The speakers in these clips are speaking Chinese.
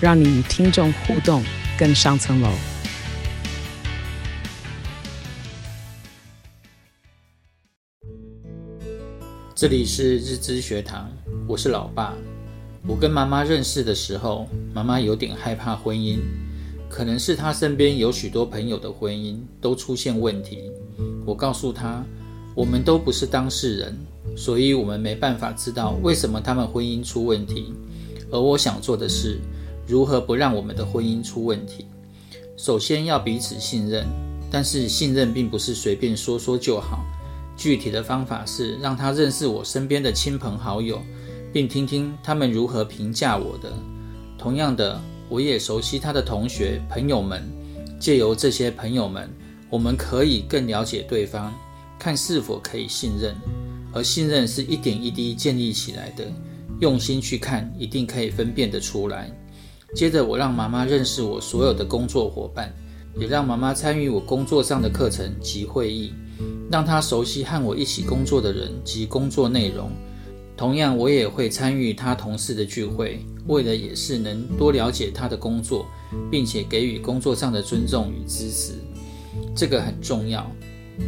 让你与听众互动更上层楼。这里是日知学堂，我是老爸。我跟妈妈认识的时候，妈妈有点害怕婚姻。可能是她身边有许多朋友的婚姻都出现问题。我告诉她，我们都不是当事人，所以我们没办法知道为什么他们婚姻出问题。而我想做的是，如何不让我们的婚姻出问题。首先要彼此信任，但是信任并不是随便说说就好。具体的方法是让他认识我身边的亲朋好友，并听听他们如何评价我的。同样的。我也熟悉他的同学朋友们，借由这些朋友们，我们可以更了解对方，看是否可以信任。而信任是一点一滴建立起来的，用心去看，一定可以分辨得出来。接着，我让妈妈认识我所有的工作伙伴，也让妈妈参与我工作上的课程及会议，让她熟悉和我一起工作的人及工作内容。同样，我也会参与他同事的聚会，为的也是能多了解他的工作，并且给予工作上的尊重与支持。这个很重要，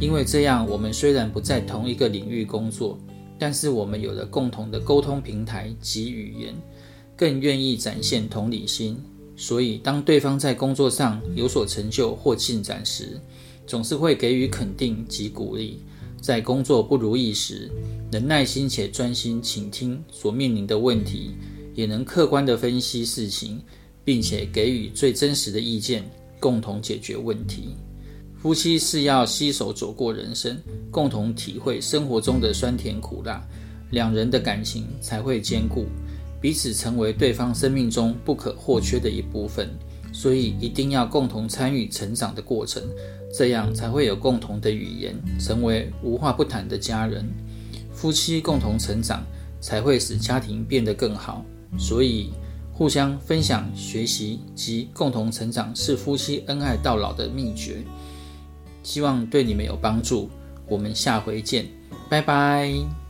因为这样我们虽然不在同一个领域工作，但是我们有了共同的沟通平台及语言，更愿意展现同理心。所以，当对方在工作上有所成就或进展时，总是会给予肯定及鼓励。在工作不如意时，能耐心且专心倾听所面临的问题，也能客观地分析事情，并且给予最真实的意见，共同解决问题。夫妻是要携手走过人生，共同体会生活中的酸甜苦辣，两人的感情才会坚固，彼此成为对方生命中不可或缺的一部分。所以一定要共同参与成长的过程，这样才会有共同的语言，成为无话不谈的家人。夫妻共同成长，才会使家庭变得更好。所以，互相分享、学习及共同成长是夫妻恩爱到老的秘诀。希望对你们有帮助。我们下回见，拜拜。